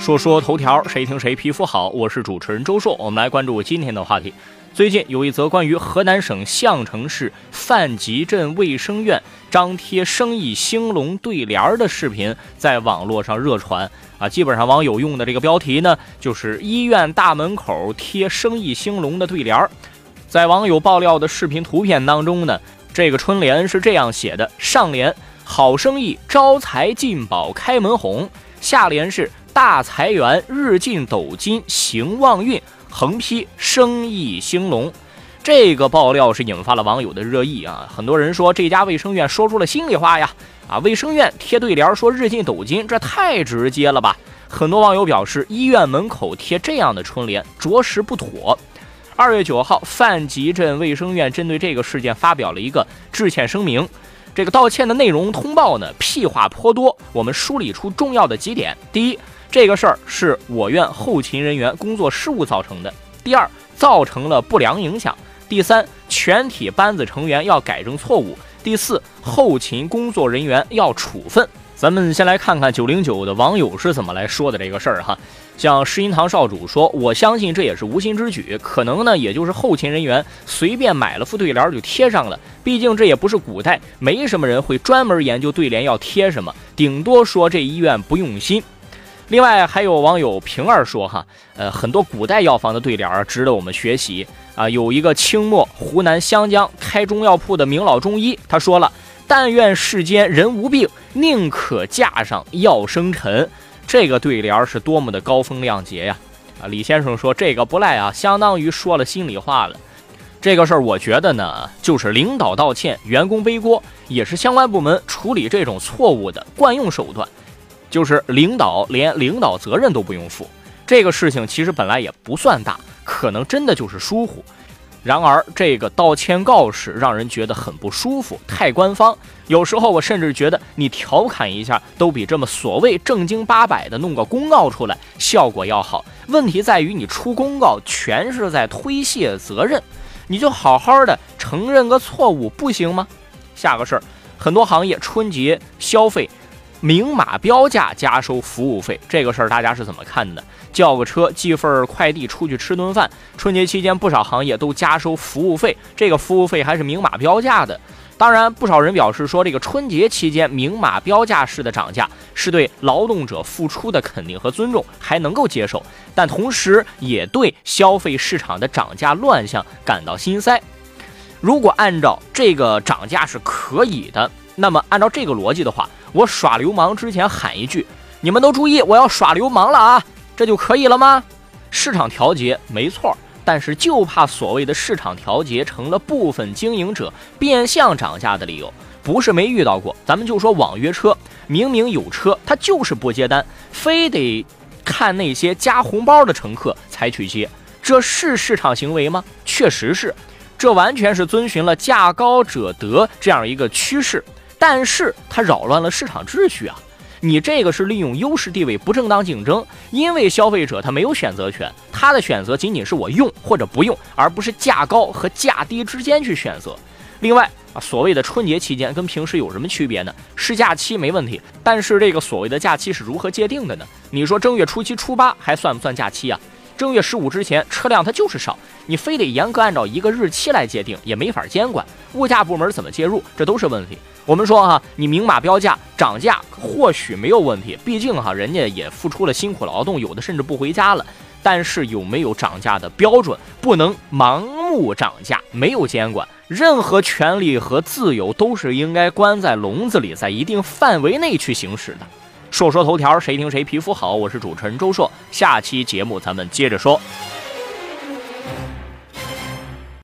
说说头条，谁听谁皮肤好。我是主持人周硕，我们来关注今天的话题。最近有一则关于河南省项城市范集镇卫生院张贴生意兴隆对联儿的视频在网络上热传啊。基本上网友用的这个标题呢，就是医院大门口贴生意兴隆的对联儿。在网友爆料的视频图片当中呢，这个春联是这样写的：上联好生意招财进宝开门红，下联是。大财源，日进斗金，行旺运，横批生意兴隆。这个爆料是引发了网友的热议啊！很多人说这家卫生院说出了心里话呀！啊，卫生院贴对联说日进斗金，这太直接了吧？很多网友表示，医院门口贴这样的春联着实不妥。二月九号，范集镇卫生院针对这个事件发表了一个致歉声明。这个道歉的内容通报呢，屁话颇多。我们梳理出重要的几点：第一，这个事儿是我院后勤人员工作失误造成的。第二，造成了不良影响。第三，全体班子成员要改正错误。第四，后勤工作人员要处分。咱们先来看看九零九的网友是怎么来说的这个事儿哈。像石银堂少主说，我相信这也是无心之举，可能呢也就是后勤人员随便买了副对联就贴上了。毕竟这也不是古代，没什么人会专门研究对联要贴什么，顶多说这医院不用心。另外还有网友平儿说哈，呃，很多古代药方的对联儿值得我们学习啊。有一个清末湖南湘江开中药铺的名老中医，他说了：“但愿世间人无病，宁可架上药生尘。”这个对联儿是多么的高风亮节呀！啊，李先生说这个不赖啊，相当于说了心里话了。这个事儿我觉得呢，就是领导道歉，员工背锅，也是相关部门处理这种错误的惯用手段。就是领导连领导责任都不用负，这个事情其实本来也不算大，可能真的就是疏忽。然而这个道歉告示让人觉得很不舒服，太官方。有时候我甚至觉得你调侃一下，都比这么所谓正经八百的弄个公告出来效果要好。问题在于你出公告全是在推卸责任，你就好好的承认个错误不行吗？下个事儿，很多行业春节消费。明码标价加收服务费，这个事儿大家是怎么看的？叫个车寄份快递出去吃顿饭，春节期间不少行业都加收服务费，这个服务费还是明码标价的。当然，不少人表示说，这个春节期间明码标价式的涨价是对劳动者付出的肯定和尊重，还能够接受，但同时也对消费市场的涨价乱象感到心塞。如果按照这个涨价是可以的，那么按照这个逻辑的话，我耍流氓之前喊一句：“你们都注意，我要耍流氓了啊！”这就可以了吗？市场调节没错，但是就怕所谓的市场调节成了部分经营者变相涨价的理由。不是没遇到过，咱们就说网约车，明明有车，他就是不接单，非得看那些加红包的乘客才去接，这是市场行为吗？确实是，这完全是遵循了价高者得这样一个趋势。但是它扰乱了市场秩序啊！你这个是利用优势地位不正当竞争，因为消费者他没有选择权，他的选择仅仅是我用或者不用，而不是价高和价低之间去选择。另外啊，所谓的春节期间跟平时有什么区别呢？是假期没问题，但是这个所谓的假期是如何界定的呢？你说正月初七、初八还算不算假期啊？正月十五之前车辆它就是少，你非得严格按照一个日期来界定，也没法监管。物价部门怎么介入，这都是问题。我们说哈，你明码标价涨价或许没有问题，毕竟哈人家也付出了辛苦劳动，有的甚至不回家了。但是有没有涨价的标准？不能盲目涨价，没有监管，任何权利和自由都是应该关在笼子里，在一定范围内去行使的。说说头条，谁听谁皮肤好。我是主持人周硕，下期节目咱们接着说。